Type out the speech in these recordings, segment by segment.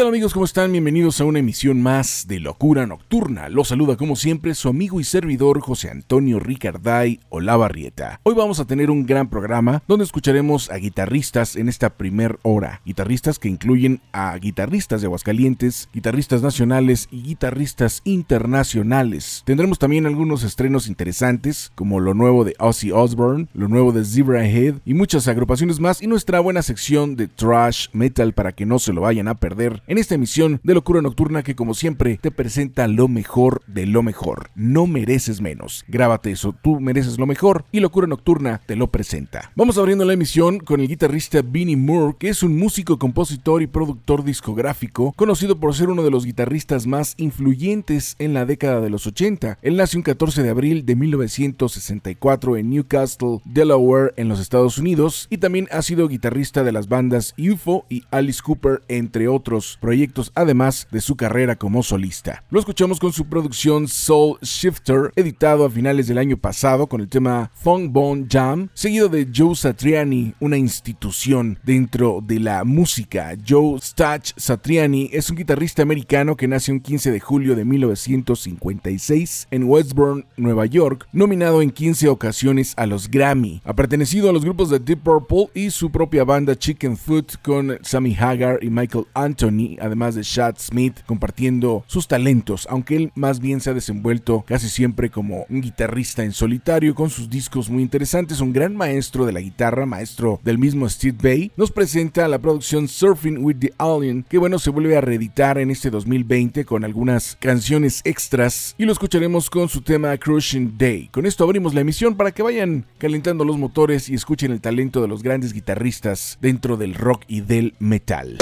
Tal amigos? ¿Cómo están? Bienvenidos a una emisión más de Locura Nocturna. Los saluda como siempre su amigo y servidor José Antonio Ricarday Olavarrieta. Hoy vamos a tener un gran programa donde escucharemos a guitarristas en esta primer hora. Guitarristas que incluyen a guitarristas de Aguascalientes, guitarristas nacionales y guitarristas internacionales. Tendremos también algunos estrenos interesantes como lo nuevo de Ozzy Osbourne, lo nuevo de Zebra Head y muchas agrupaciones más y nuestra buena sección de trash metal para que no se lo vayan a perder en esta emisión de Locura Nocturna que como siempre te presenta lo mejor de lo mejor. No mereces menos. Grábate eso, tú mereces lo mejor y Locura Nocturna te lo presenta. Vamos abriendo la emisión con el guitarrista Vinnie Moore, que es un músico, compositor y productor discográfico, conocido por ser uno de los guitarristas más influyentes en la década de los 80. Él nació un 14 de abril de 1964 en Newcastle, Delaware, en los Estados Unidos, y también ha sido guitarrista de las bandas UFO y Alice Cooper, entre otros proyectos además de su carrera como solista. Lo escuchamos con su producción Soul Shifter, editado a finales del año pasado con el tema Funk Bone Jam, seguido de Joe Satriani, una institución dentro de la música. Joe Stach Satriani es un guitarrista americano que nace un 15 de julio de 1956 en Westbourne, Nueva York, nominado en 15 ocasiones a los Grammy. Ha pertenecido a los grupos de Deep Purple y su propia banda Chicken Foot con Sammy Hagar y Michael Además de Chad Smith, compartiendo sus talentos, aunque él más bien se ha desenvuelto casi siempre como un guitarrista en solitario con sus discos muy interesantes, un gran maestro de la guitarra, maestro del mismo Steve Bay, nos presenta la producción Surfing with the Alien, que bueno, se vuelve a reeditar en este 2020 con algunas canciones extras y lo escucharemos con su tema Crushing Day. Con esto abrimos la emisión para que vayan calentando los motores y escuchen el talento de los grandes guitarristas dentro del rock y del metal.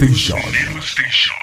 Nelo Station.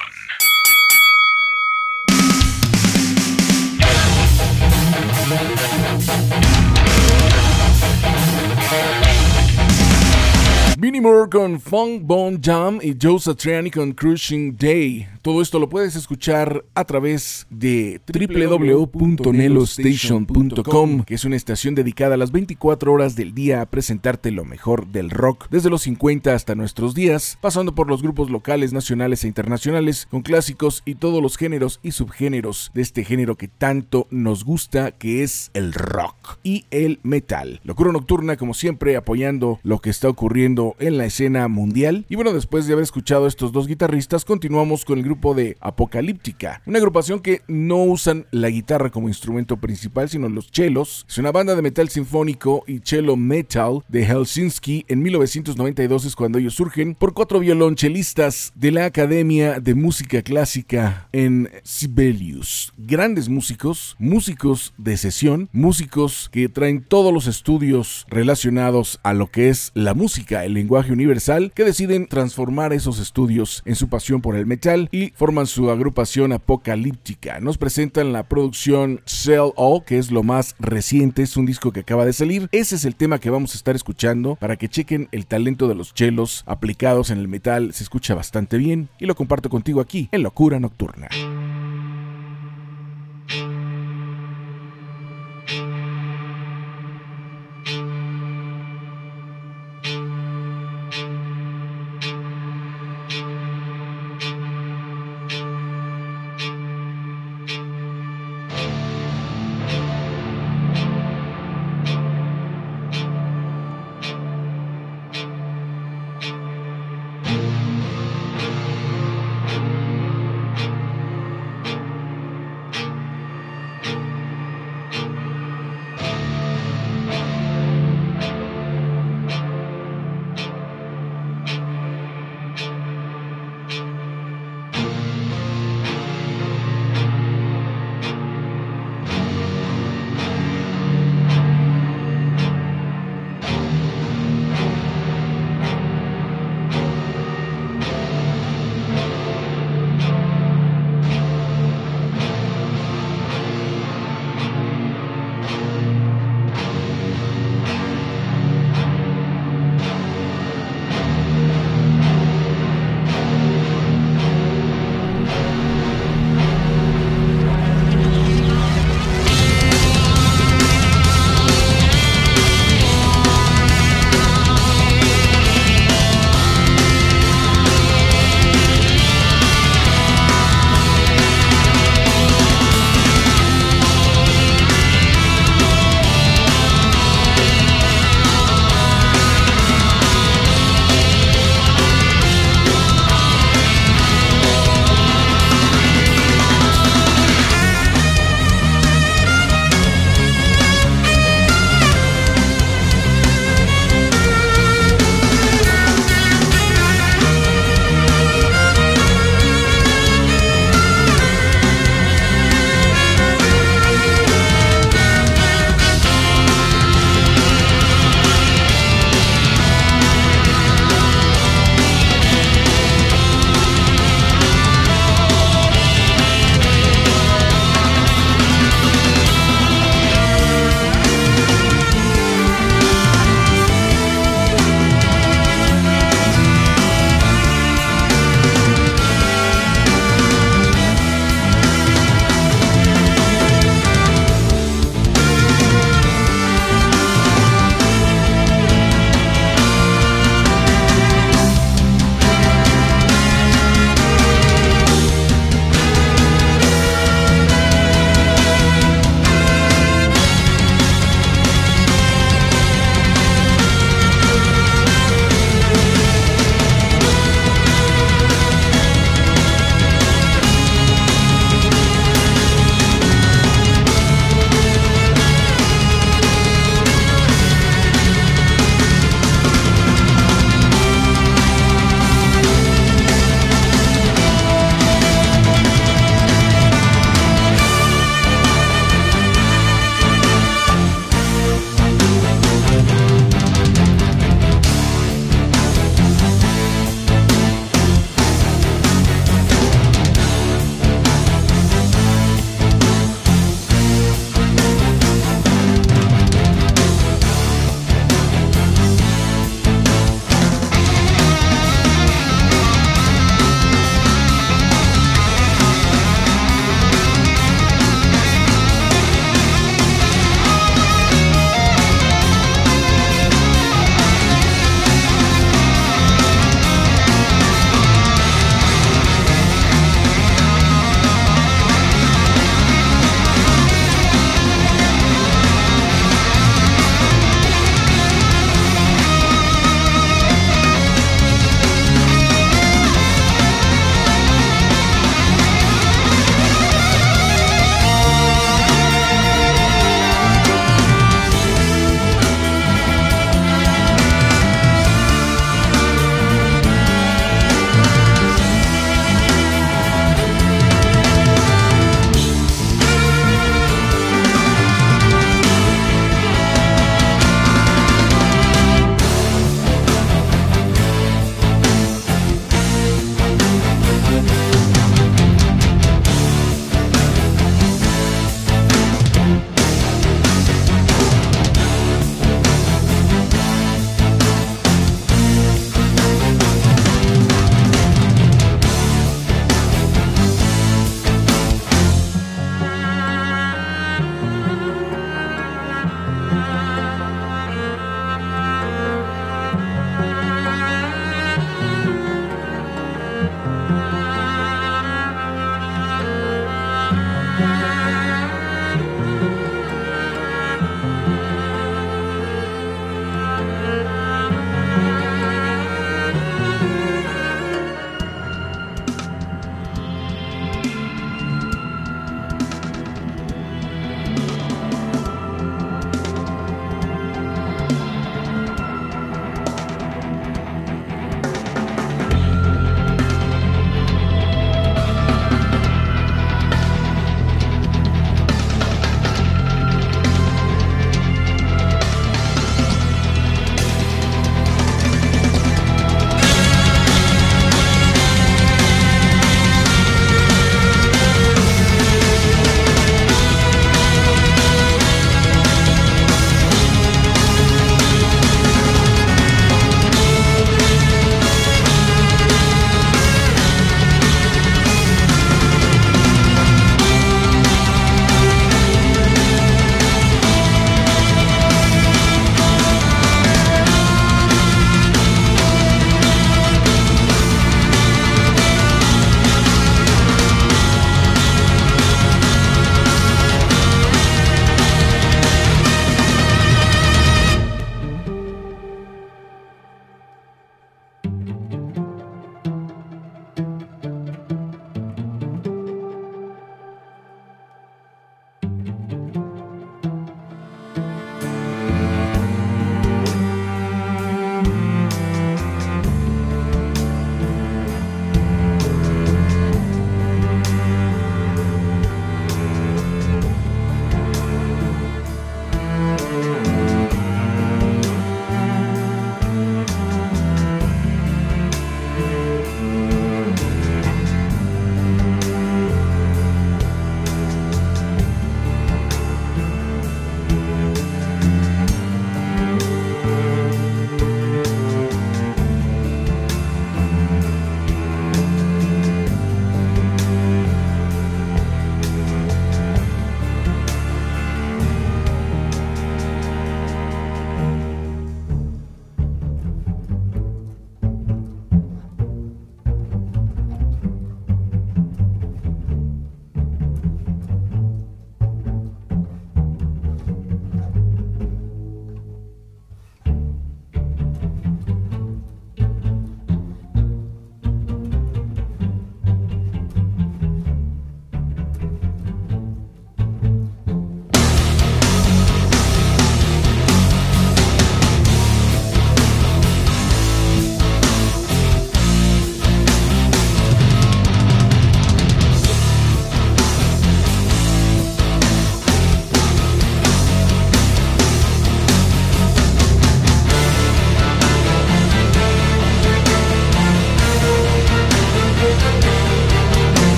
Vinnie Moore con Funk Bone Jam y Joe Satriani con Crushing Day. Todo esto lo puedes escuchar a través de www.nelostation.com, que es una estación dedicada a las 24 horas del día a presentarte lo mejor del rock, desde los 50 hasta nuestros días, pasando por los grupos locales, nacionales e internacionales, con clásicos y todos los géneros y subgéneros de este género que tanto nos gusta, que es el rock y el metal. Locura Nocturna, como siempre, apoyando lo que está ocurriendo en la escena mundial. Y bueno, después de haber escuchado estos dos guitarristas, continuamos con el grupo de Apocalíptica, una agrupación que no usan la guitarra como instrumento principal, sino los chelos. Es una banda de metal sinfónico y cello metal de Helsinki. En 1992 es cuando ellos surgen por cuatro violonchelistas de la Academia de Música Clásica en Sibelius. Grandes músicos, músicos de sesión, músicos que traen todos los estudios relacionados a lo que es la música, el lenguaje universal, que deciden transformar esos estudios en su pasión por el metal y forman su agrupación apocalíptica. Nos presentan la producción Sell All, que es lo más reciente, es un disco que acaba de salir. Ese es el tema que vamos a estar escuchando para que chequen el talento de los chelos aplicados en el metal. Se escucha bastante bien y lo comparto contigo aquí en Locura Nocturna.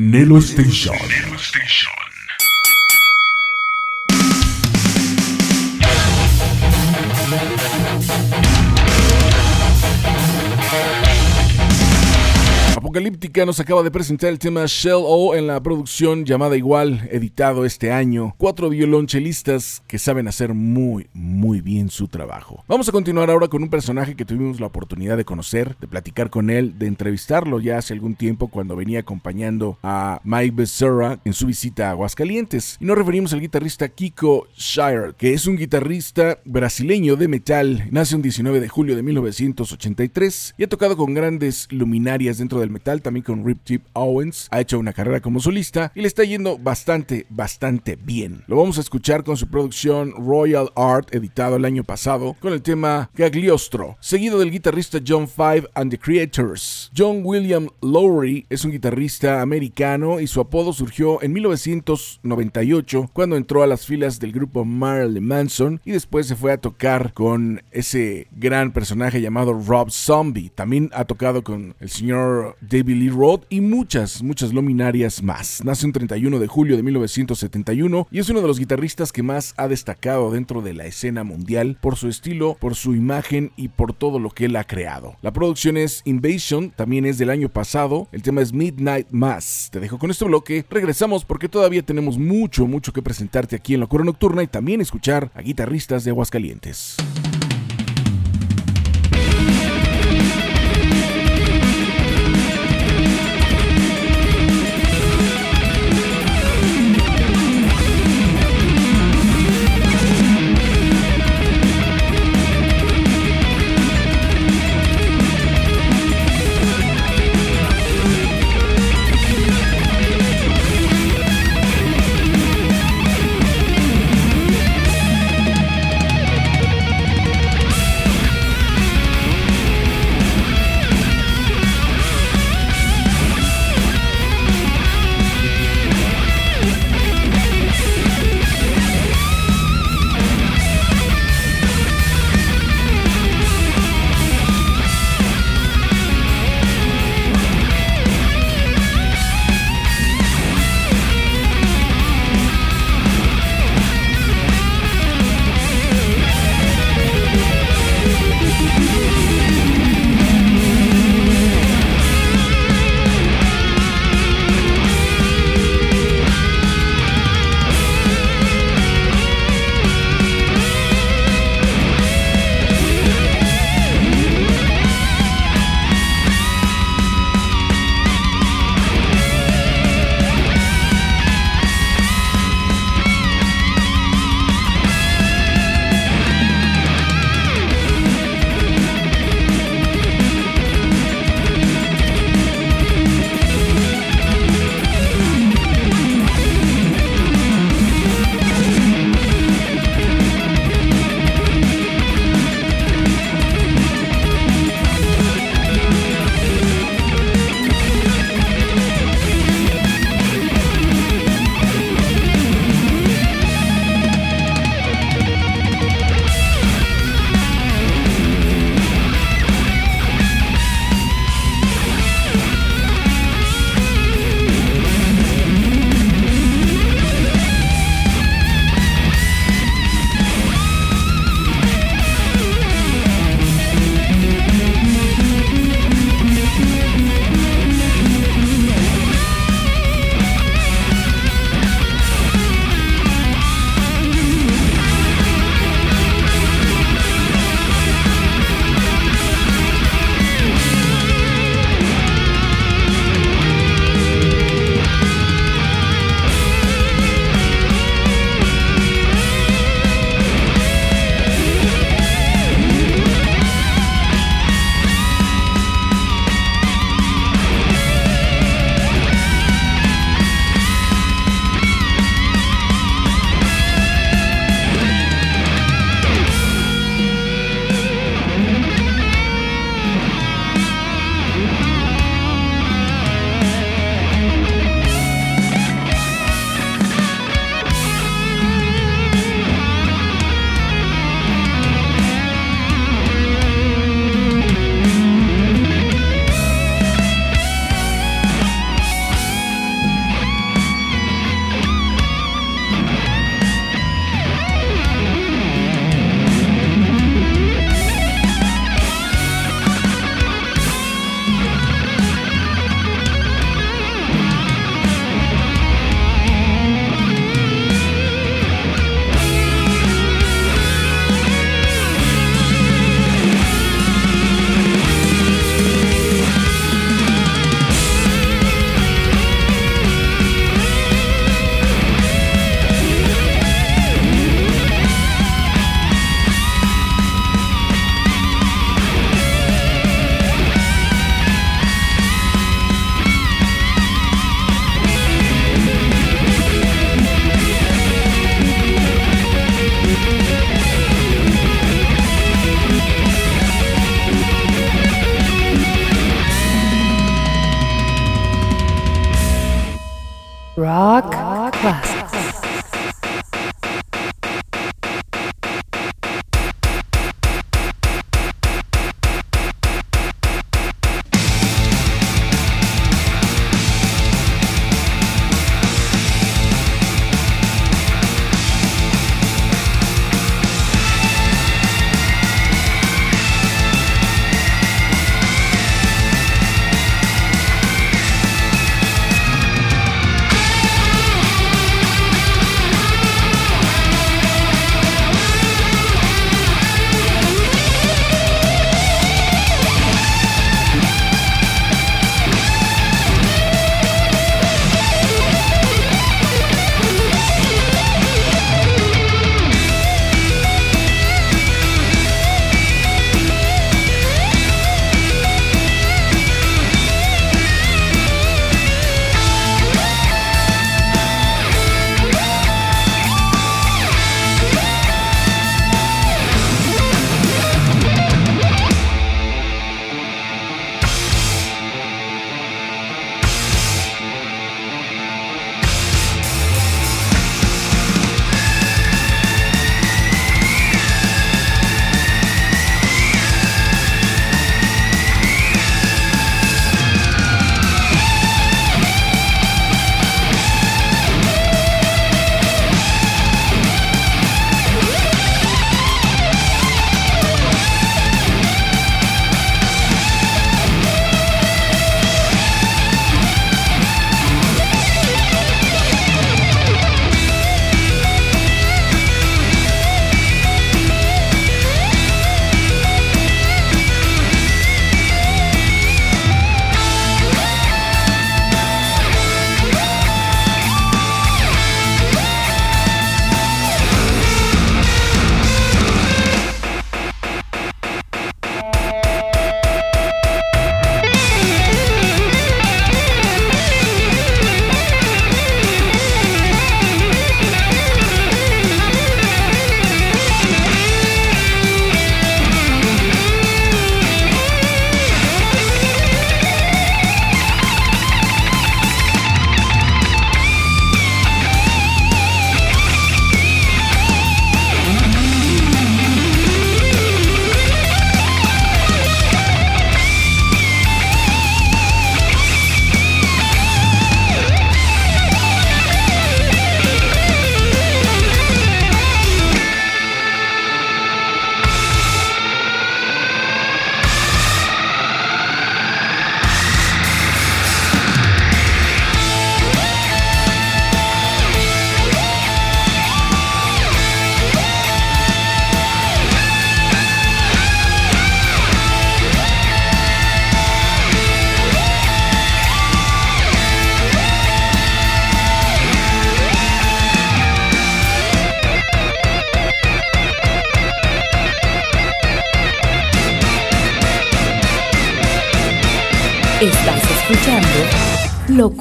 Nelo Station. Apocalíptica nos acaba de presentar el tema Shell O en la producción llamada igual, editado este año. Cuatro violonchelistas que saben hacer muy, muy bien su trabajo. Vamos a continuar ahora con un personaje que tuvimos la oportunidad de conocer, de platicar con él, de entrevistarlo ya hace algún tiempo cuando venía acompañando a Mike Becerra en su visita a Aguascalientes. Y nos referimos al guitarrista Kiko Shire, que es un guitarrista brasileño de metal. Nace un 19 de julio de 1983 y ha tocado con grandes luminarias dentro del también con Rip Tip Owens. Ha hecho una carrera como solista y le está yendo bastante, bastante bien. Lo vamos a escuchar con su producción Royal Art, editado el año pasado, con el tema Gagliostro, seguido del guitarrista John Five and the Creators. John William Lowry es un guitarrista americano y su apodo surgió en 1998 cuando entró a las filas del grupo Marilyn Manson y después se fue a tocar con ese gran personaje llamado Rob Zombie. También ha tocado con el señor David Lee Roth y muchas, muchas luminarias más. Nace un 31 de julio de 1971 y es uno de los guitarristas que más ha destacado dentro de la escena mundial por su estilo, por su imagen y por todo lo que él ha creado. La producción es Invasion, también es del año pasado. El tema es Midnight Mass. Te dejo con este bloque. Regresamos porque todavía tenemos mucho, mucho que presentarte aquí en Locura Nocturna y también escuchar a guitarristas de Aguascalientes.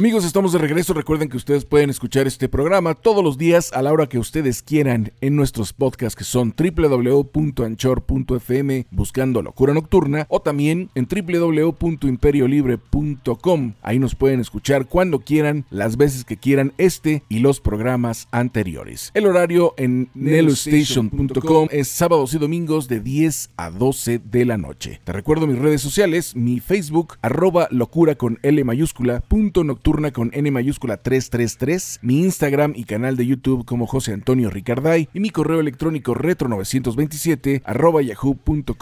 Amigos, estamos de regreso. Recuerden que ustedes pueden escuchar este programa todos los días a la hora que ustedes quieran en nuestros podcasts que son www.anchor.fm buscando Locura Nocturna o también en www.imperiolibre.com. Ahí nos pueden escuchar cuando quieran, las veces que quieran este y los programas anteriores. El horario en nelostation.com es sábados y domingos de 10 a 12 de la noche. Te recuerdo mis redes sociales, mi Facebook, arroba locura con L mayúscula, punto nocturna con N mayúscula 333, mi Instagram y canal de YouTube como José Antonio Ricarday y mi correo electrónico retro927 arroba yahoo.com.mx.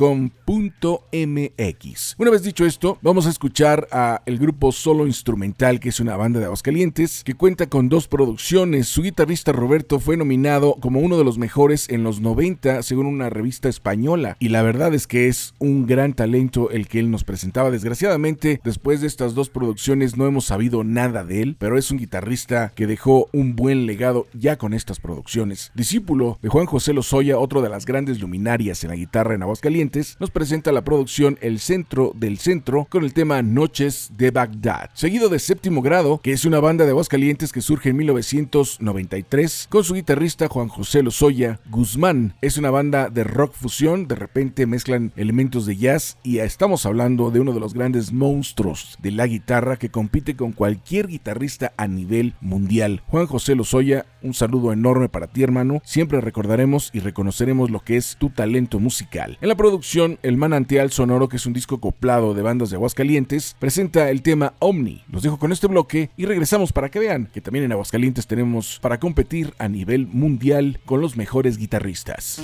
Una vez dicho esto, vamos a escuchar a el grupo Solo Instrumental, que es una banda de Aguascalientes, que cuenta con dos producciones. Su guitarrista Roberto fue nominado como uno de los mejores en los 90 según una revista española y la verdad es que es un gran talento el que él nos presentaba. Desgraciadamente, después de estas dos producciones no hemos sabido nada nada de él, pero es un guitarrista que dejó un buen legado ya con estas producciones. Discípulo de Juan José Lozoya, otro de las grandes luminarias en la guitarra en Aguascalientes, nos presenta la producción El Centro del Centro con el tema Noches de Bagdad, seguido de Séptimo Grado, que es una banda de Aguascalientes que surge en 1993 con su guitarrista Juan José Lozoya Guzmán. Es una banda de rock fusión, de repente mezclan elementos de jazz y estamos hablando de uno de los grandes monstruos de la guitarra que compite con cualquier guitarrista a nivel mundial. Juan José Lozoya, un saludo enorme para ti hermano, siempre recordaremos y reconoceremos lo que es tu talento musical. En la producción El Manantial Sonoro, que es un disco coplado de bandas de Aguascalientes, presenta el tema Omni. Los dejo con este bloque y regresamos para que vean que también en Aguascalientes tenemos para competir a nivel mundial con los mejores guitarristas.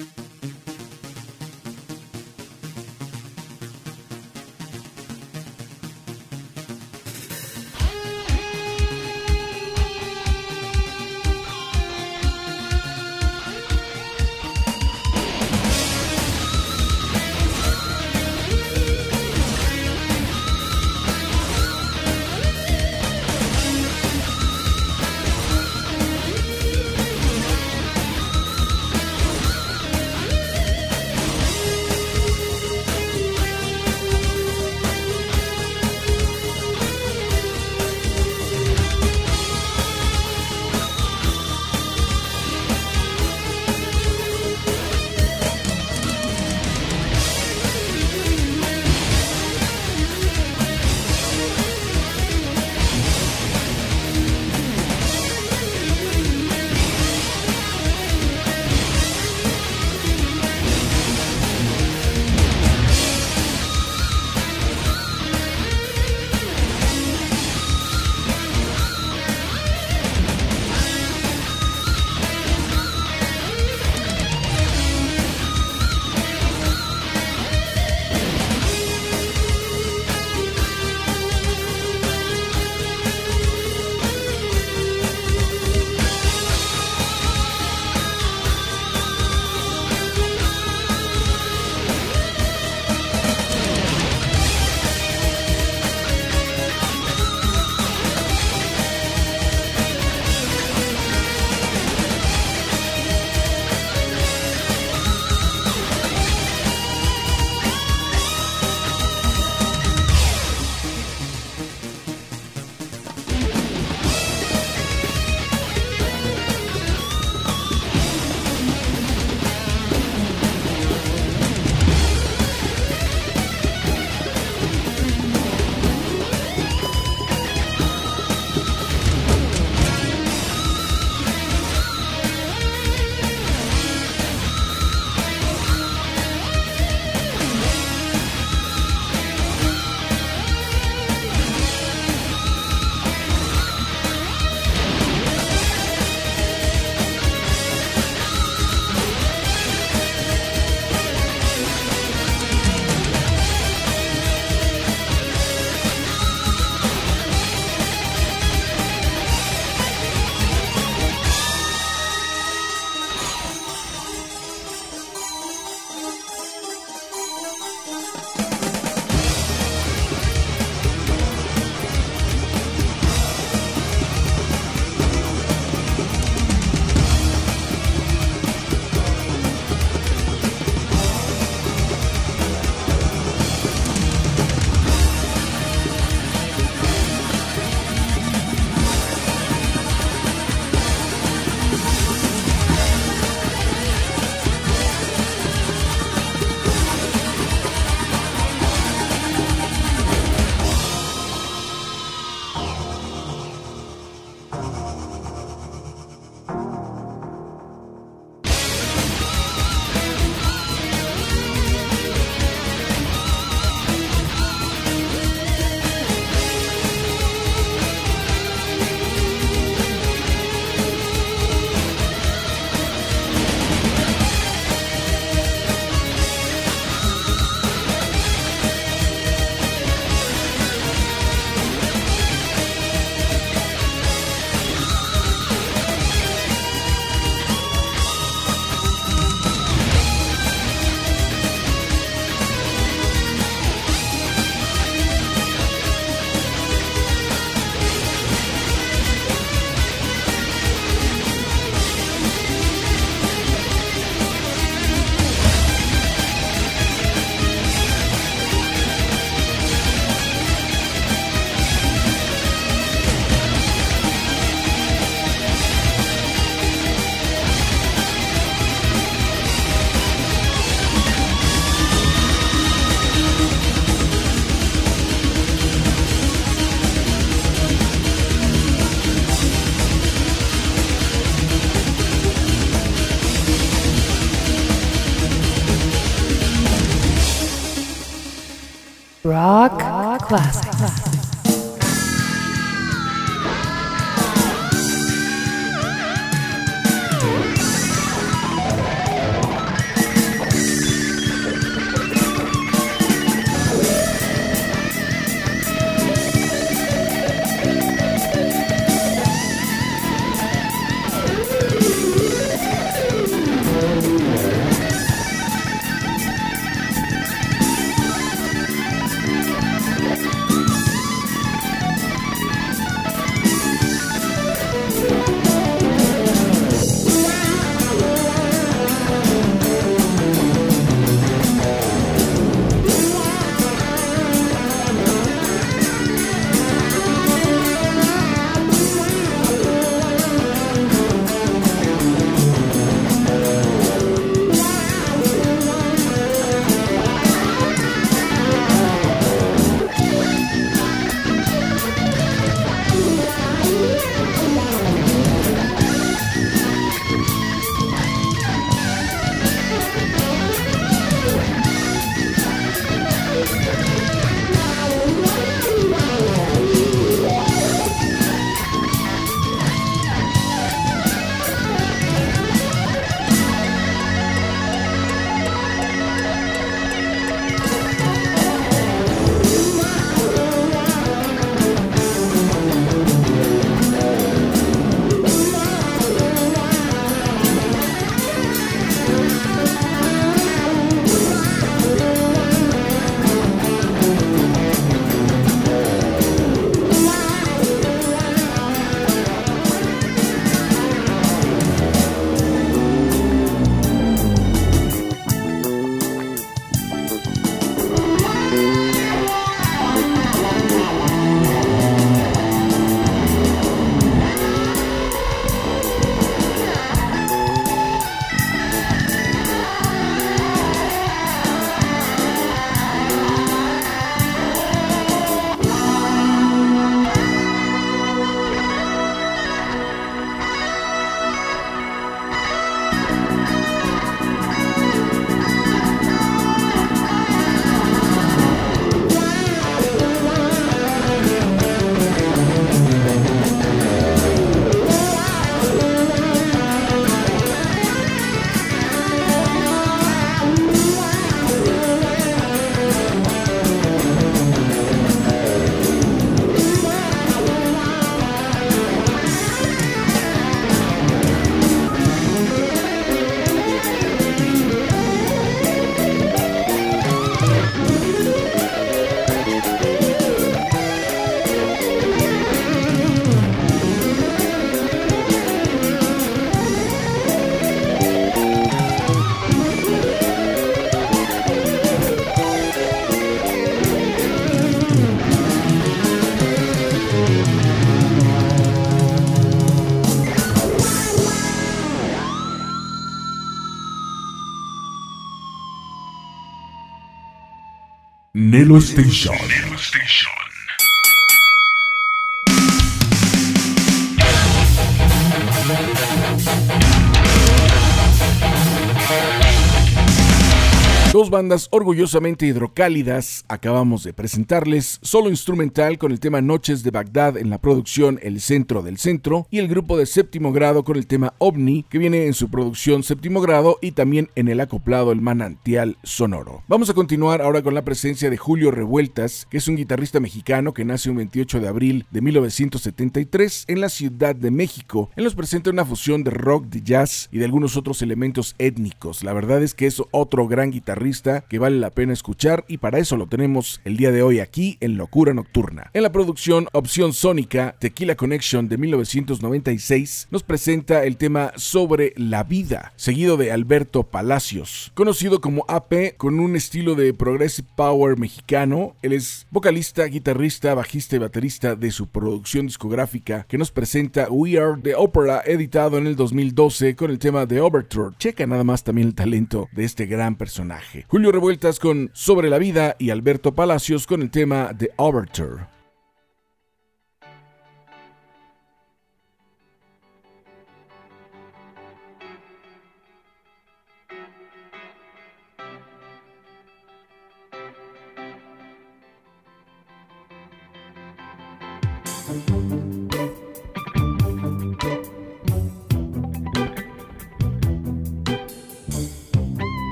Classics. Nelo Station. Bandas orgullosamente hidrocálidas acabamos de presentarles, solo instrumental con el tema Noches de Bagdad en la producción El Centro del Centro y el grupo de séptimo grado con el tema OVNI que viene en su producción séptimo grado y también en el acoplado El Manantial Sonoro. Vamos a continuar ahora con la presencia de Julio Revueltas, que es un guitarrista mexicano que nace un 28 de abril de 1973 en la Ciudad de México. Él nos presenta una fusión de rock, de jazz y de algunos otros elementos étnicos. La verdad es que es otro gran guitarrista que vale la pena escuchar y para eso lo tenemos el día de hoy aquí en Locura Nocturna. En la producción Opción Sónica, Tequila Connection de 1996, nos presenta el tema Sobre la Vida, seguido de Alberto Palacios, conocido como AP con un estilo de progressive power mexicano. Él es vocalista, guitarrista, bajista y baterista de su producción discográfica que nos presenta We Are the Opera, editado en el 2012 con el tema de Overture. Checa nada más también el talento de este gran personaje. Julio Revueltas con Sobre la Vida y Alberto Palacios con el tema de Overture.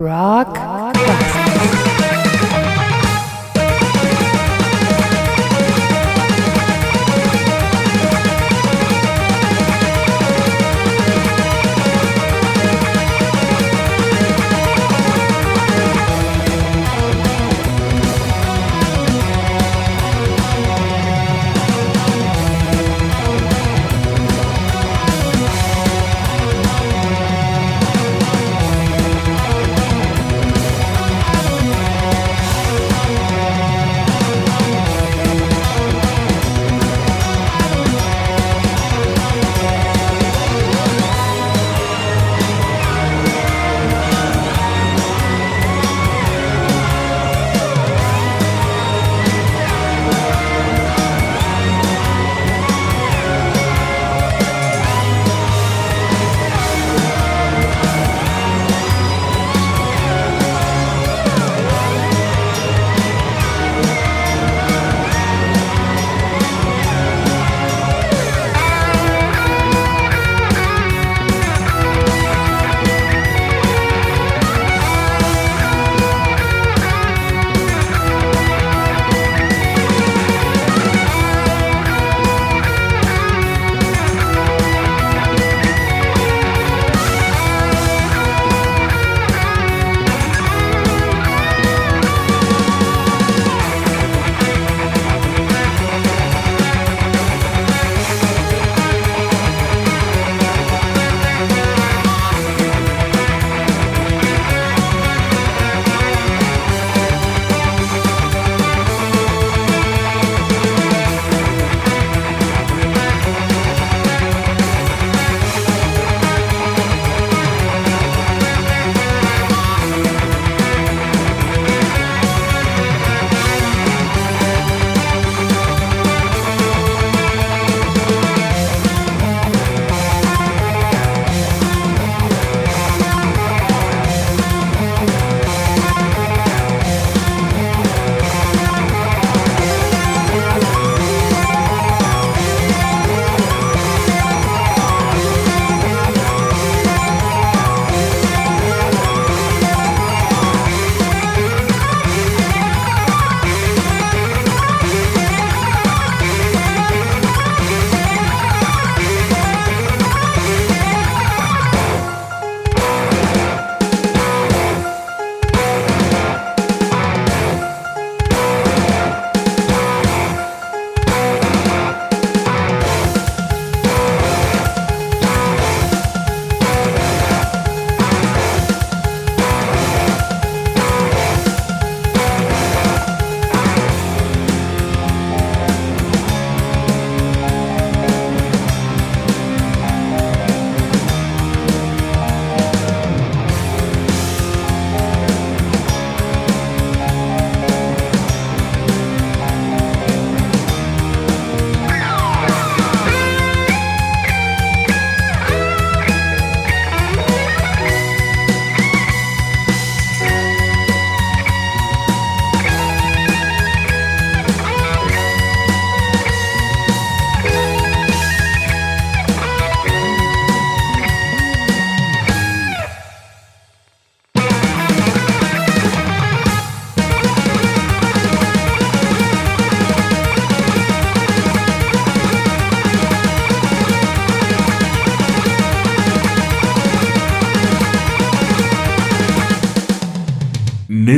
Rock,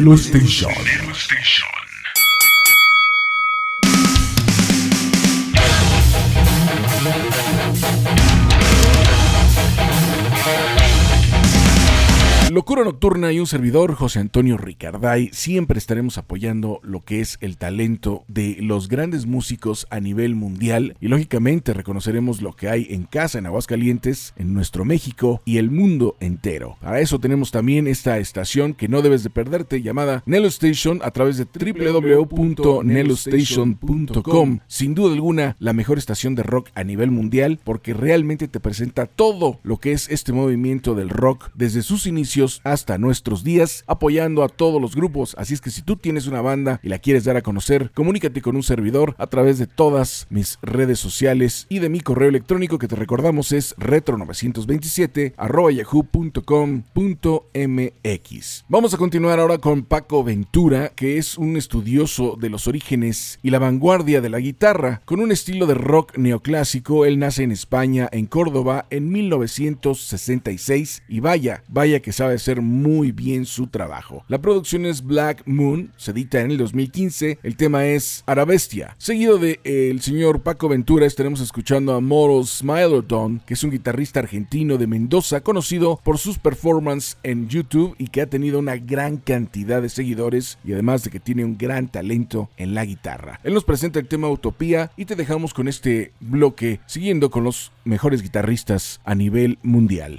Nelo Station. Nocturna y un servidor, José Antonio Ricarday, siempre estaremos apoyando lo que es el talento de los grandes músicos a nivel mundial y lógicamente reconoceremos lo que hay en casa en Aguascalientes, en nuestro México y el mundo entero. Para eso tenemos también esta estación que no debes de perderte llamada Nelo Station a través de www.nelostation.com. Sin duda alguna, la mejor estación de rock a nivel mundial porque realmente te presenta todo lo que es este movimiento del rock desde sus inicios hasta nuestros días, apoyando a todos los grupos. Así es que si tú tienes una banda y la quieres dar a conocer, comunícate con un servidor a través de todas mis redes sociales y de mi correo electrónico que te recordamos es retro927 yahoo.com.mx. Vamos a continuar ahora con Paco Ventura, que es un estudioso de los orígenes y la vanguardia de la guitarra. Con un estilo de rock neoclásico, él nace en España, en Córdoba, en 1966 y vaya, vaya que sabe hacer muy bien su trabajo. La producción es Black Moon, se edita en el 2015, el tema es Arabestia. Seguido de el señor Paco Ventura estaremos escuchando a Moro Smilodon, que es un guitarrista argentino de Mendoza conocido por sus performances en YouTube y que ha tenido una gran cantidad de seguidores y además de que tiene un gran talento en la guitarra. Él nos presenta el tema Utopía y te dejamos con este bloque siguiendo con los mejores guitarristas a nivel mundial.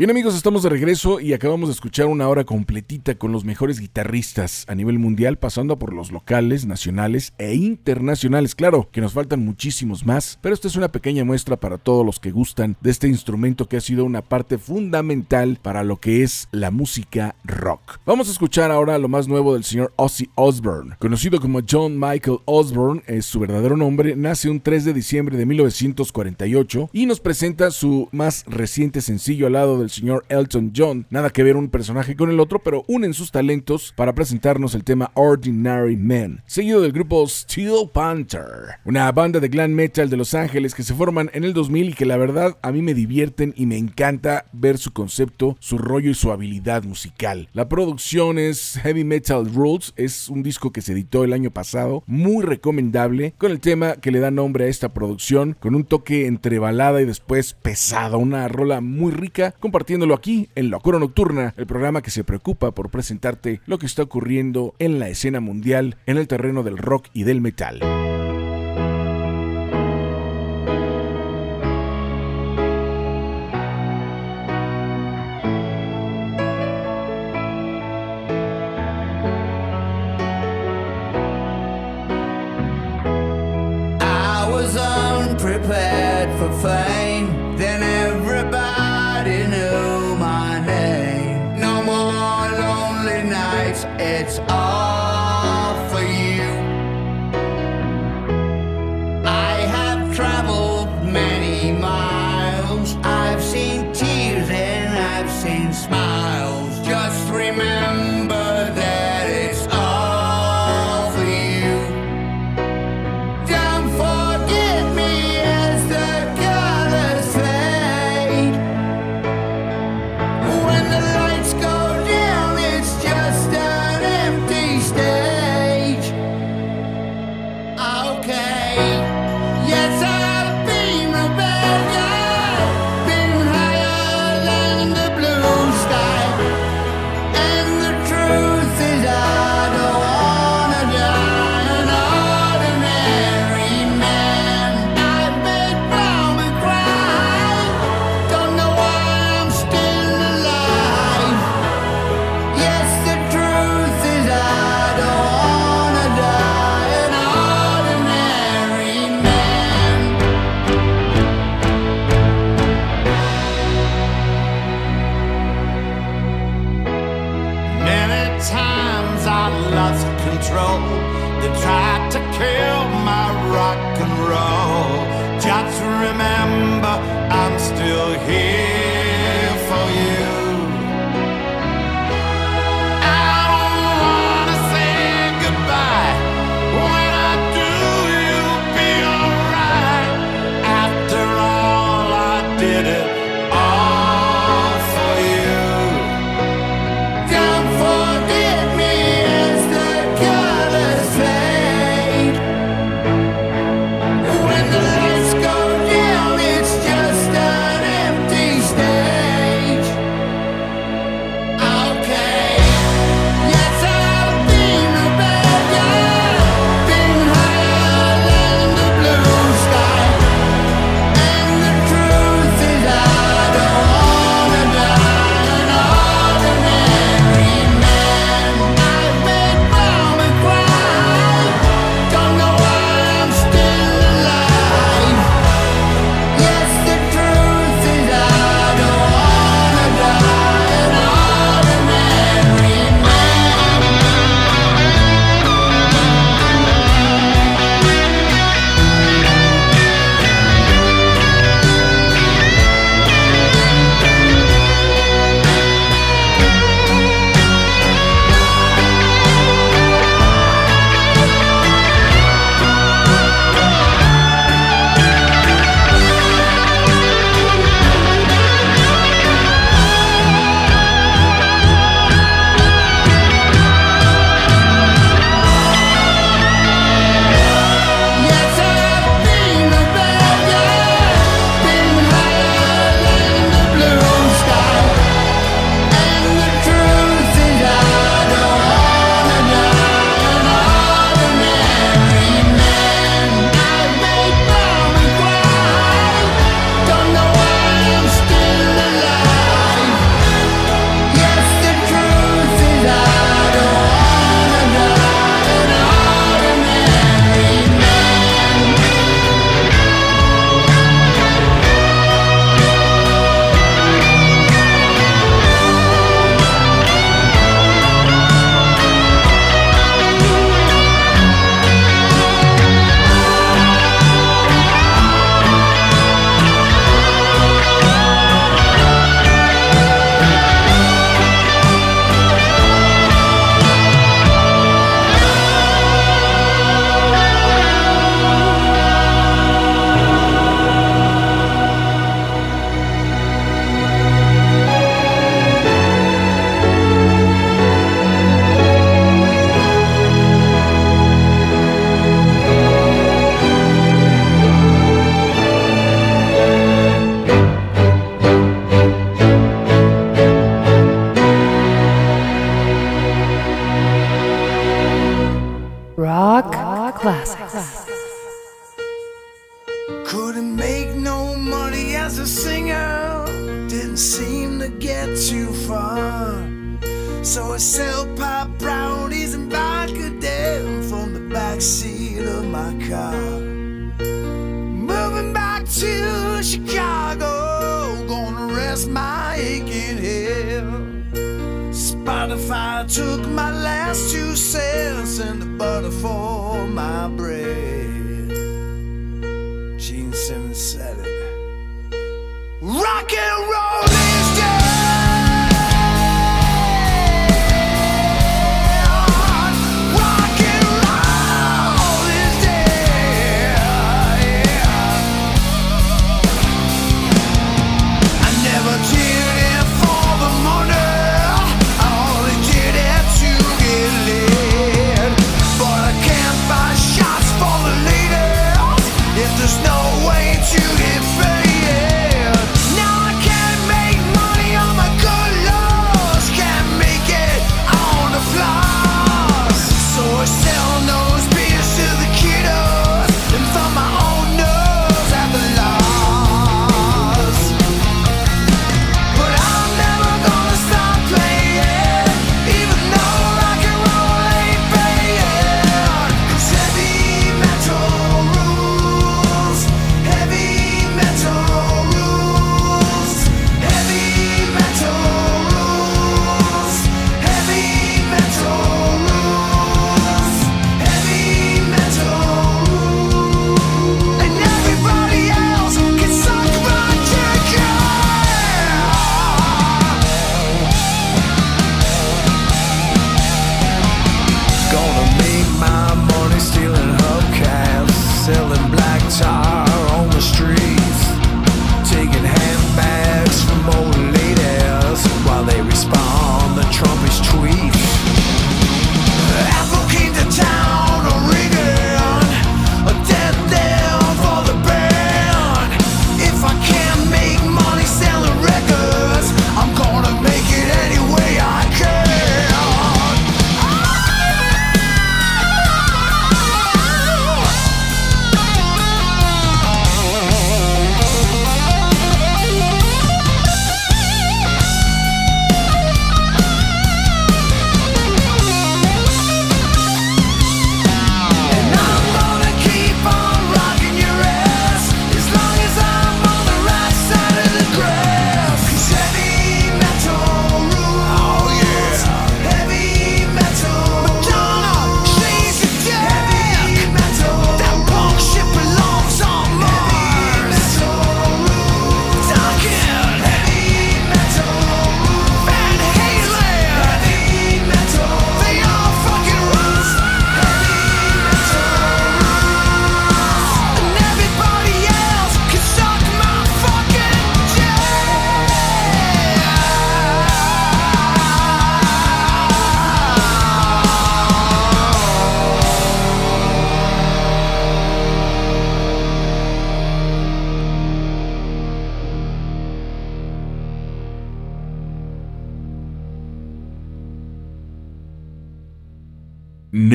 Bien amigos, estamos de regreso y acabamos de escuchar una hora completita con los mejores guitarristas a nivel mundial, pasando por los locales, nacionales e internacionales. Claro que nos faltan muchísimos más, pero esta es una pequeña muestra para todos los que gustan de este instrumento que ha sido una parte fundamental para lo que es la música rock. Vamos a escuchar ahora lo más nuevo del señor Ozzy Osbourne, conocido como John Michael Osbourne, es su verdadero nombre, nace un 3 de diciembre de 1948 y nos presenta su más reciente sencillo al lado del señor Elton John. Nada que ver un personaje con el otro, pero unen sus talentos para presentarnos el tema Ordinary Men, seguido del grupo Steel Panther, una banda de glam metal de Los Ángeles que se forman en el 2000 y que la verdad a mí me divierten y me encanta ver su concepto, su rollo y su habilidad musical. La producción es Heavy Metal Rules, es un disco que se editó el año pasado, muy recomendable, con el tema que le da nombre a esta producción, con un toque entre balada y después pesada, una rola muy rica, compartiéndolo aquí en Locura Nocturna, el programa que se preocupa por presentarte lo que está ocurriendo en la escena mundial en el terreno del rock y del metal. Classics. Couldn't make no money as a singer, didn't seem to get too far. So I sell pop brownies and vodka down from the backseat of my car. Moving back to Chicago, gonna rest my aching head. Spotify took my last two cents and the butterfly. Rock and roll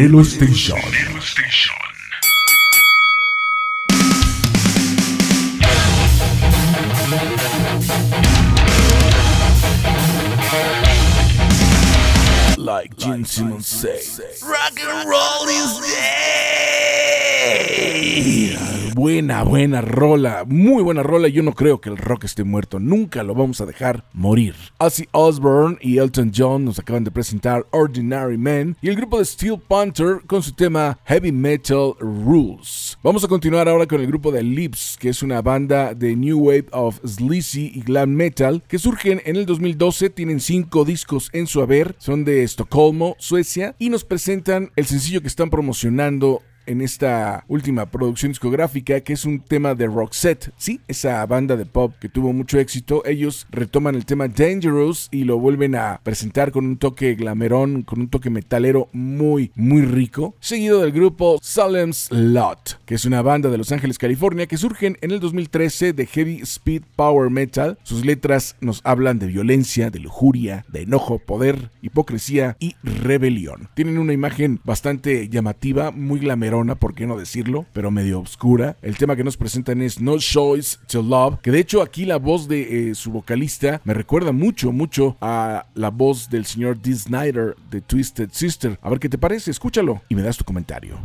Nelo Station. Like Gene Simmons says. Rock and roll is dead. Buena, buena rola, muy buena rola. Yo no creo que el rock esté muerto, nunca lo vamos a dejar morir. Ozzy Osbourne y Elton John nos acaban de presentar Ordinary Men y el grupo de Steel Panther con su tema Heavy Metal Rules. Vamos a continuar ahora con el grupo de Lips, que es una banda de New Wave of Sleazy y Glam Metal que surgen en el 2012, tienen cinco discos en su haber, son de Estocolmo, Suecia y nos presentan el sencillo que están promocionando en esta última producción discográfica que es un tema de Roxette, sí, esa banda de pop que tuvo mucho éxito. Ellos retoman el tema Dangerous y lo vuelven a presentar con un toque glamerón, con un toque metalero muy, muy rico. Seguido del grupo Salem's Lot, que es una banda de Los Ángeles, California, que surgen en el 2013 de Heavy Speed Power Metal. Sus letras nos hablan de violencia, de lujuria, de enojo, poder, hipocresía y rebelión. Tienen una imagen bastante llamativa, muy glamerosa por qué no decirlo, pero medio oscura. El tema que nos presentan es No Choice to Love, que de hecho aquí la voz de eh, su vocalista me recuerda mucho, mucho a la voz del señor Dee Snyder de Twisted Sister. A ver qué te parece, escúchalo y me das tu comentario.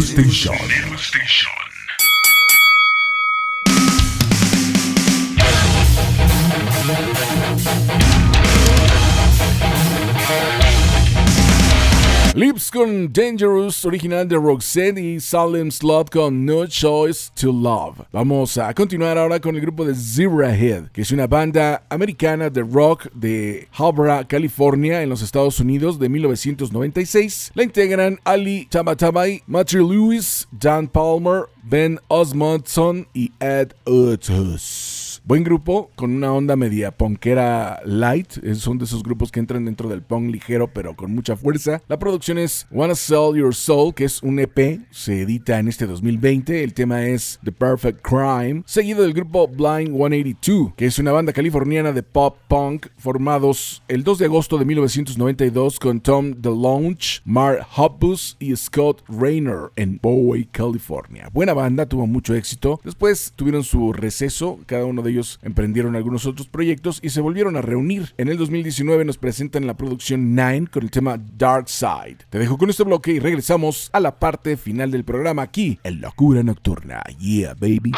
Station. Dangerous, original de Roxette y Salem Slot con No Choice to Love. Vamos a continuar ahora con el grupo de Zebra Head, que es una banda americana de rock de Habra, California, en los Estados Unidos de 1996. La integran Ali Tabatabay, Matthew Lewis, Dan Palmer, Ben Osmondson y Ed Otis. Buen grupo, con una onda media punkera light. Son de esos grupos que entran dentro del punk ligero, pero con mucha fuerza. La producción es Wanna Sell Your Soul, que es un EP. Se edita en este 2020. El tema es The Perfect Crime. Seguido del grupo Blind 182, que es una banda californiana de pop punk formados el 2 de agosto de 1992 con Tom DeLonge, Mark Hoppus y Scott Rayner en Bowie, California. Buena banda, tuvo mucho éxito. Después tuvieron su receso, cada uno de ellos emprendieron algunos otros proyectos y se volvieron a reunir. En el 2019 nos presentan la producción Nine con el tema Dark Side. Te dejo con este bloque y regresamos a la parte final del programa aquí en Locura Nocturna. Yeah, baby.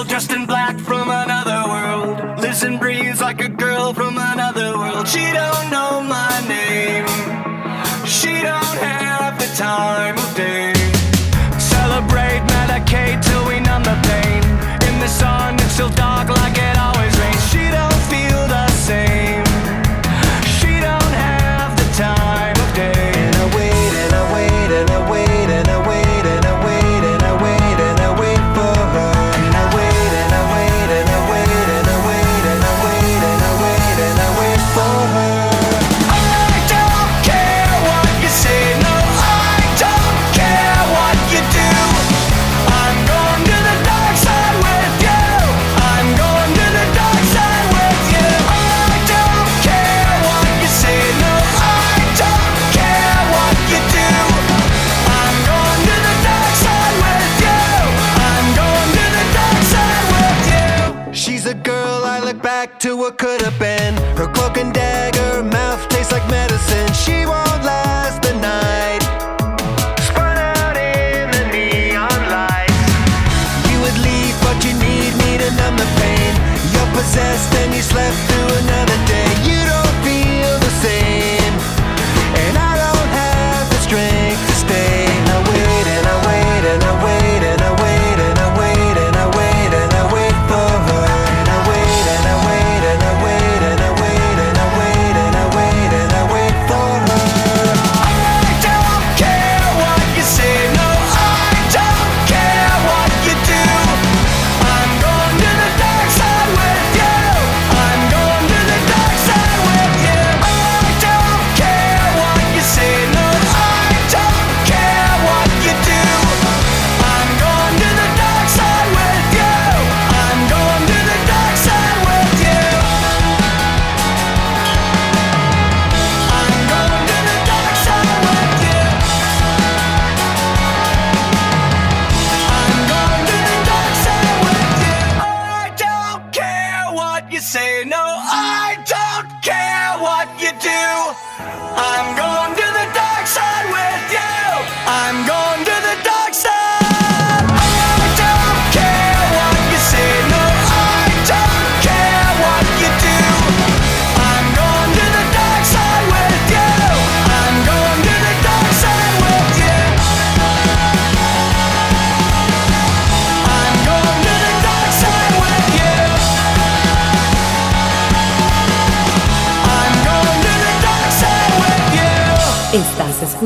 Girl dressed in black from another world. Lives and breathes like a girl from another world. She don't know my name. She don't have the time of day. Celebrate, medicate till we numb the pain. In the sun, it's still dark. back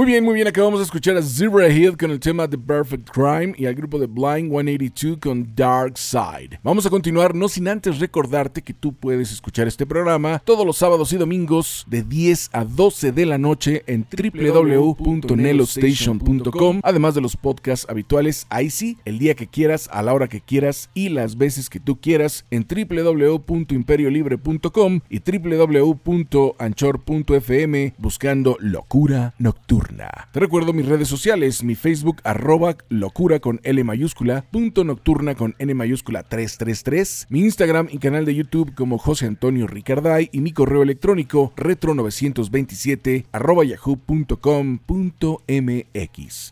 Muy bien, muy bien. Acabamos de escuchar a Zebra Hill con el tema The Perfect Crime y al grupo de Blind 182 con Dark Side. Vamos a continuar, no sin antes recordarte que tú puedes escuchar este programa todos los sábados y domingos de 10 a 12 de la noche en www.nelostation.com. Además de los podcasts habituales, ahí sí, el día que quieras, a la hora que quieras y las veces que tú quieras en www.imperiolibre.com y www.anchor.fm buscando Locura Nocturna. Te recuerdo mis redes sociales, mi Facebook arroba locura con L mayúscula, nocturna con N mayúscula 333, mi Instagram y canal de YouTube como José Antonio Ricarday y mi correo electrónico retro927 arroba yahoo.com.mx.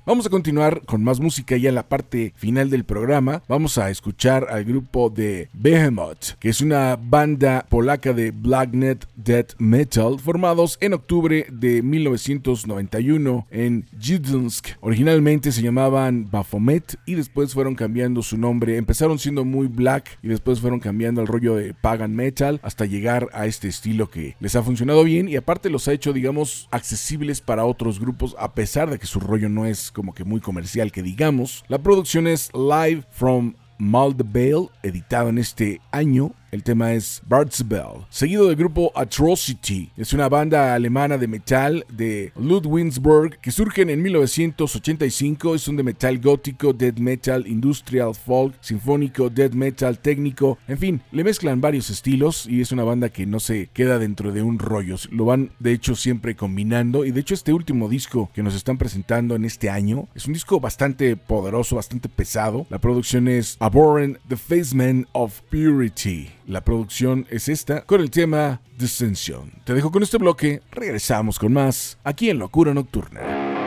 Vamos a continuar con más música ya en la parte final del programa. Vamos a escuchar al grupo de Behemoth, que es una banda polaca de Blacknet Death Metal formados en octubre de 1991 en Gdansk. Originalmente se llamaban Baphomet y después fueron cambiando su nombre. Empezaron siendo muy black y después fueron cambiando al rollo de pagan metal hasta llegar a este estilo que les ha funcionado bien y aparte los ha hecho digamos accesibles para otros grupos a pesar de que su rollo no es como que muy comercial que digamos. La producción es Live from Maldevale, editado en este año. El tema es Bird's Bell, seguido del grupo Atrocity. Es una banda alemana de metal de Ludwigsburg que surgen en 1985. Es un de metal gótico, death metal, industrial, folk, sinfónico, death metal, técnico. En fin, le mezclan varios estilos y es una banda que no se queda dentro de un rollo. Lo van de hecho siempre combinando. Y de hecho este último disco que nos están presentando en este año es un disco bastante poderoso, bastante pesado. La producción es Abhorrent The Faceman of Purity. La producción es esta con el tema Dissension. Te dejo con este bloque, regresamos con más aquí en Locura Nocturna.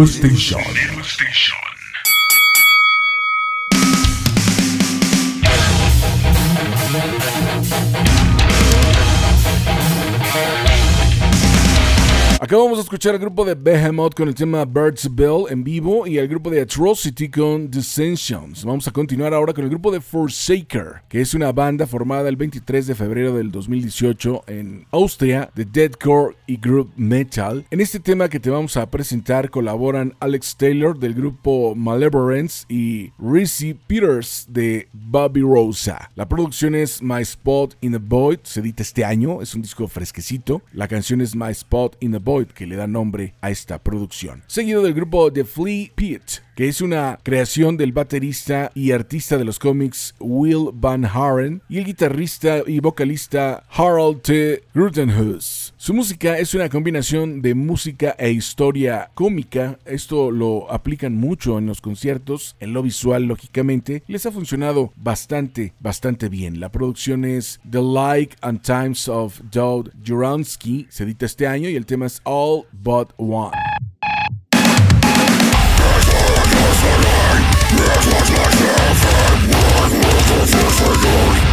Nelo Station. Escuchar al grupo de Behemoth con el tema Bird's Bell en vivo y al grupo de Atrocity con Dissensions. Vamos a continuar ahora con el grupo de Forsaker, que es una banda formada el 23 de febrero del 2018 en Austria de deathcore y group metal. En este tema que te vamos a presentar colaboran Alex Taylor del grupo Malevolence y Reese Peters de Bobby Rosa. La producción es My Spot in the Void, se edita este año, es un disco fresquecito. La canción es My Spot in the Void, que le da nombre a esta producción. Seguido del grupo The Flea Pit, que es una creación del baterista y artista de los cómics Will Van Haren y el guitarrista y vocalista Harold T. Su música es una combinación de música e historia cómica. Esto lo aplican mucho en los conciertos, en lo visual, lógicamente. Les ha funcionado bastante, bastante bien. La producción es The Like and Times of Doug Juronsky. Se edita este año y el tema es All But One. Like I never would with a fear for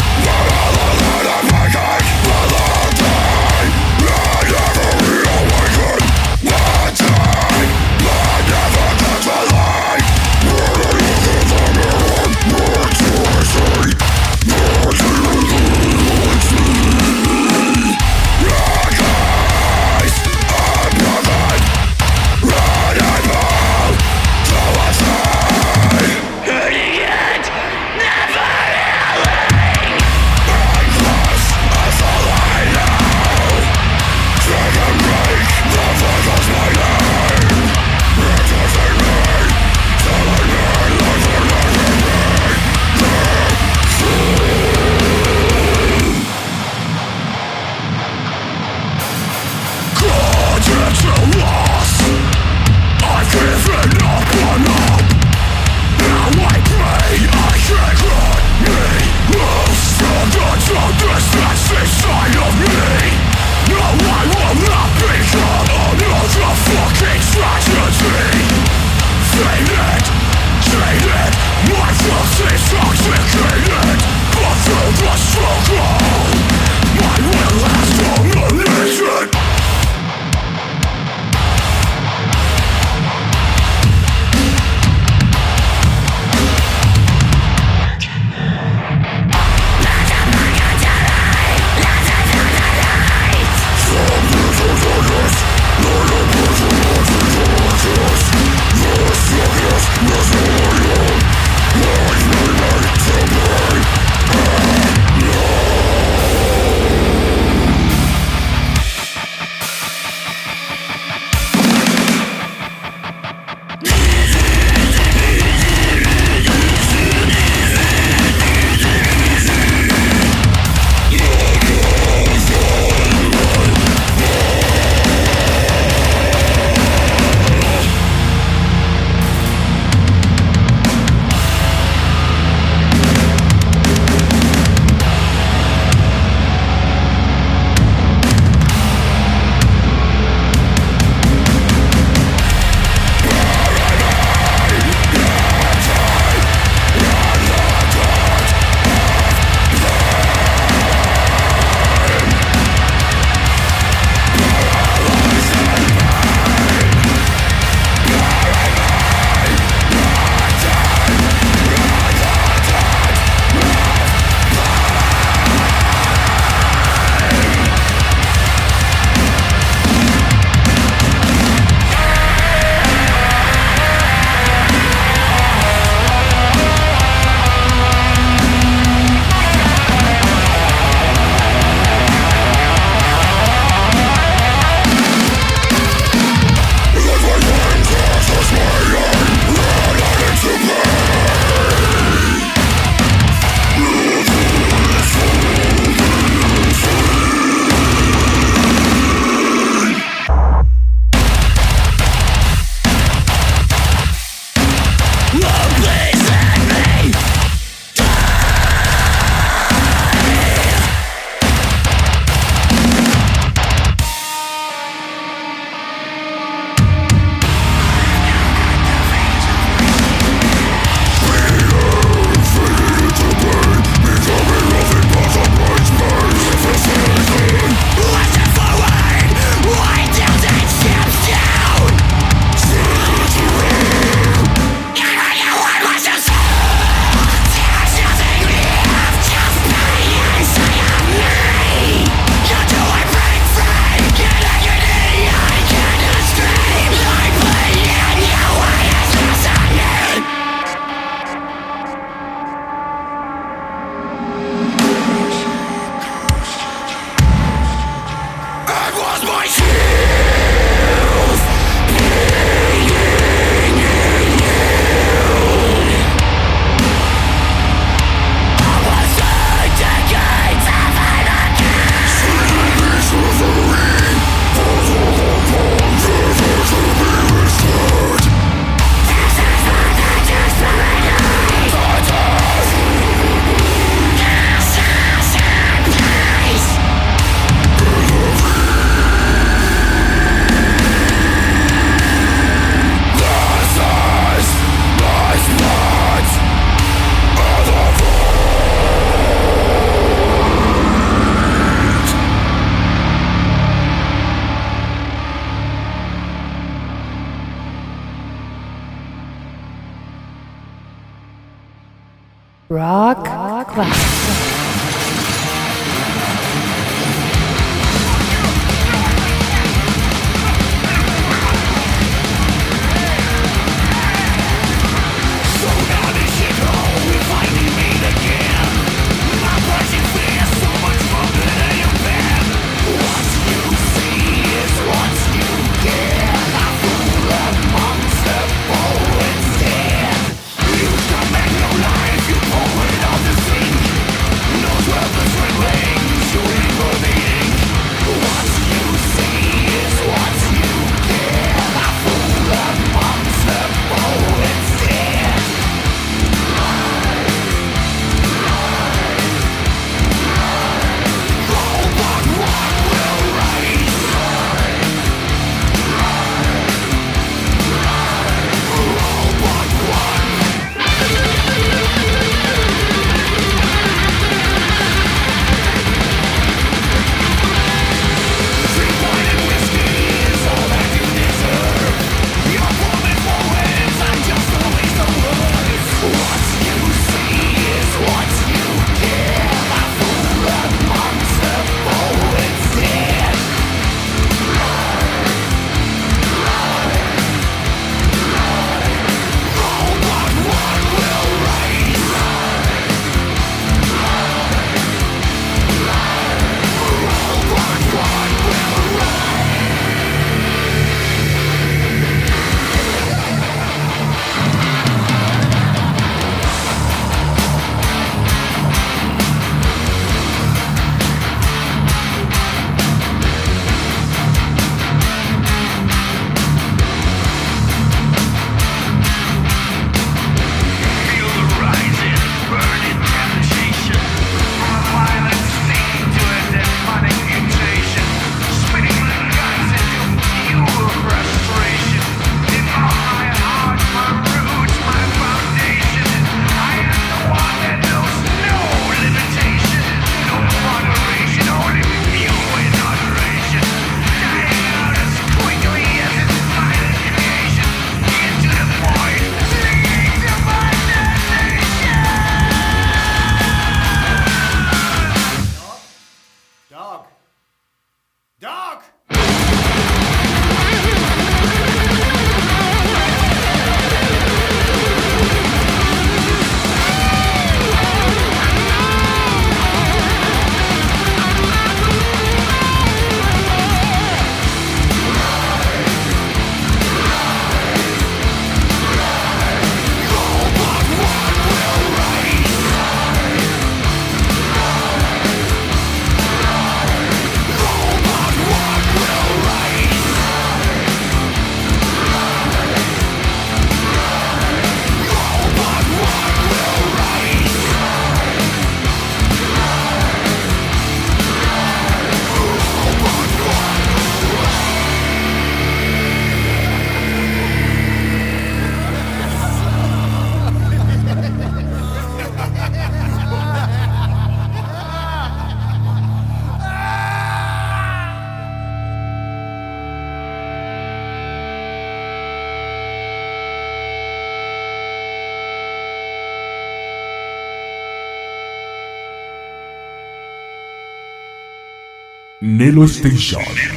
Nelo Station.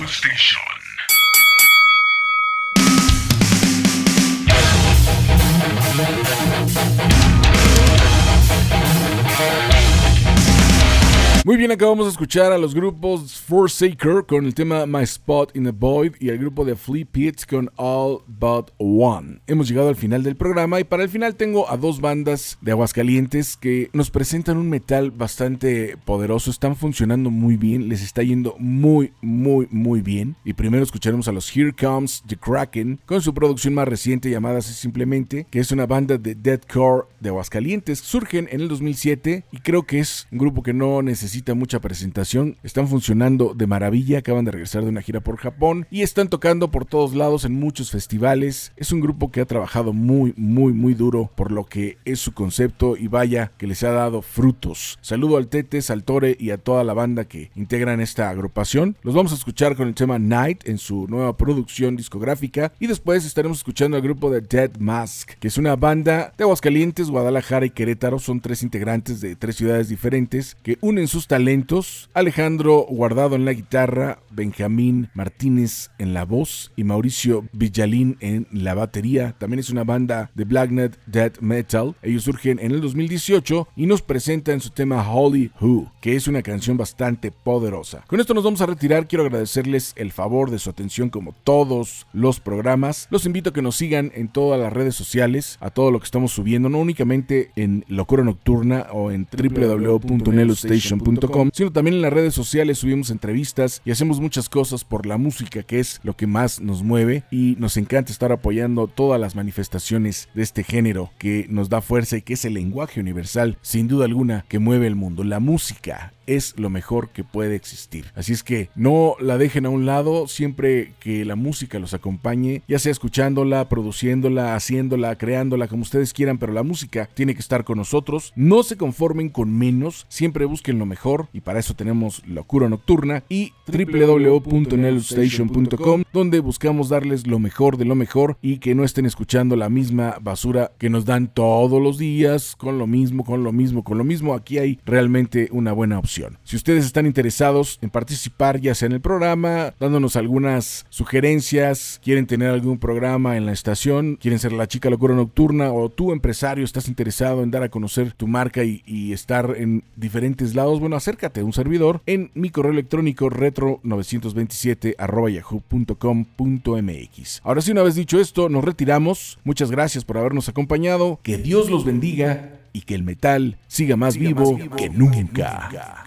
Acabamos de escuchar a los grupos Forsaker con el tema My Spot in the Void y al grupo de Flea Pits con All But One. Hemos llegado al final del programa y para el final tengo a dos bandas de Aguascalientes que nos presentan un metal bastante poderoso, están funcionando muy bien, les está yendo muy, muy, muy bien. Y primero escucharemos a los Here Comes the Kraken con su producción más reciente llamada así simplemente, que es una banda de deathcore de Aguascalientes. Surgen en el 2007 y creo que es un grupo que no necesita necesita mucha presentación. Están funcionando de maravilla, acaban de regresar de una gira por Japón y están tocando por todos lados en muchos festivales. Es un grupo que ha trabajado muy, muy, muy duro por lo que es su concepto y vaya que les ha dado frutos. Saludo al Tete, al Tore y a toda la banda que integran esta agrupación. Los vamos a escuchar con el tema Night en su nueva producción discográfica y después estaremos escuchando al grupo de Dead Mask, que es una banda de Aguascalientes, Guadalajara y Querétaro. Son tres integrantes de tres ciudades diferentes que unen sus talentos. Alejandro Guardado en la guitarra, Benjamín Martínez en la voz y Mauricio Villalín en la batería. También es una banda de Blacknet Death Metal. Ellos surgen en el 2018 y nos presentan su tema Holy Who, que es una canción bastante poderosa. Con esto nos vamos a retirar. Quiero agradecerles el favor de su atención como todos los programas. Los invito a que nos sigan en todas las redes sociales, a todo lo que estamos subiendo, no únicamente en Locura Nocturna o en www.nelostation.com, sino también en las redes sociales subimos entrevistas y hacemos muchas cosas por la música, que es lo que más nos mueve y nos encanta estar apoyando todas las manifestaciones de este género que nos da fuerza y que es el lenguaje universal, sin duda alguna, que mueve el mundo. La música es lo mejor que puede existir. Así es que no la dejen a un lado siempre que la música los acompañe, ya sea escuchándola, produciéndola, haciéndola, creándola, como ustedes quieran, pero la música tiene que estar con nosotros. No se conformen con menos, siempre busquen lo mejor y para eso tenemos Locura Nocturna y www.nelostation.com donde buscamos darles lo mejor de lo mejor y que no estén escuchando la misma basura que nos dan todos los días con lo mismo, con lo mismo, con lo mismo. Aquí hay realmente una buena opción. Si ustedes están interesados en participar ya sea en el programa, dándonos algunas sugerencias, quieren tener algún programa en la estación, quieren ser la chica locura nocturna o tú empresario estás interesado en dar a conocer tu marca y, estar en diferentes lados, bueno, acércate a un servidor en mi correo electrónico retro927 yahoo.com.mx. Ahora sí, una vez dicho esto, nos retiramos. Muchas gracias por habernos acompañado. Que Dios los bendiga y que el metal siga más, vivo, que nunca.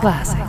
Rock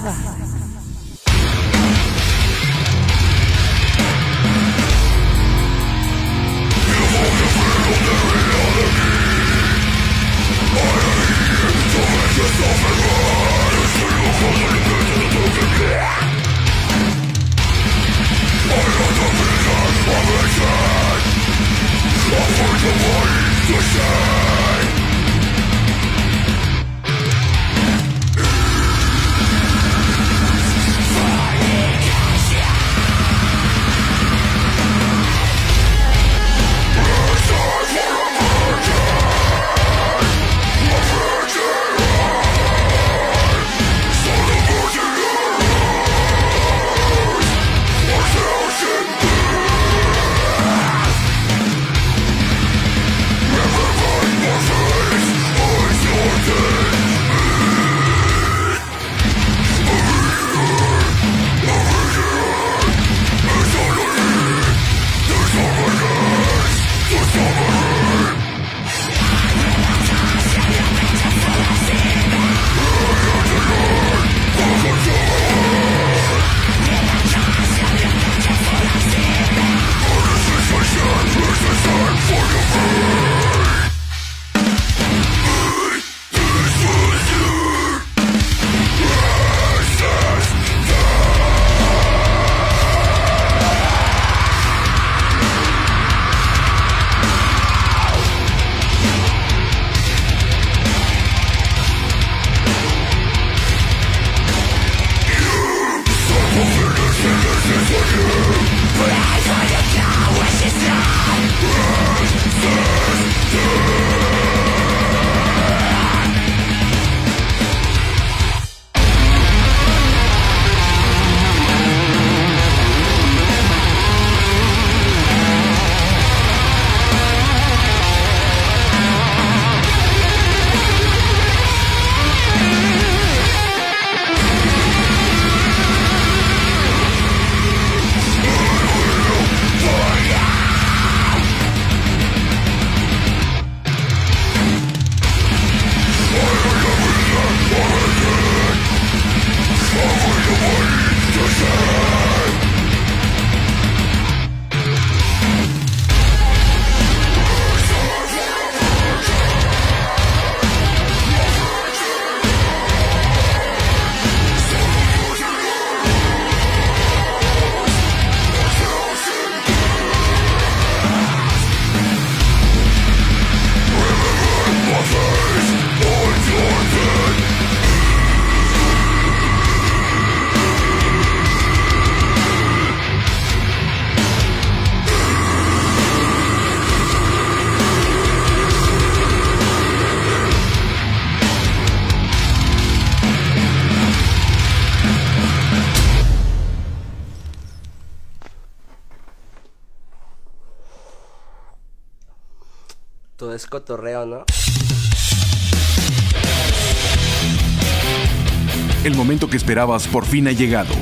por fin ha llegado.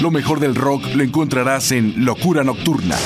Lo mejor del rock lo encontrarás en Locura Nocturna.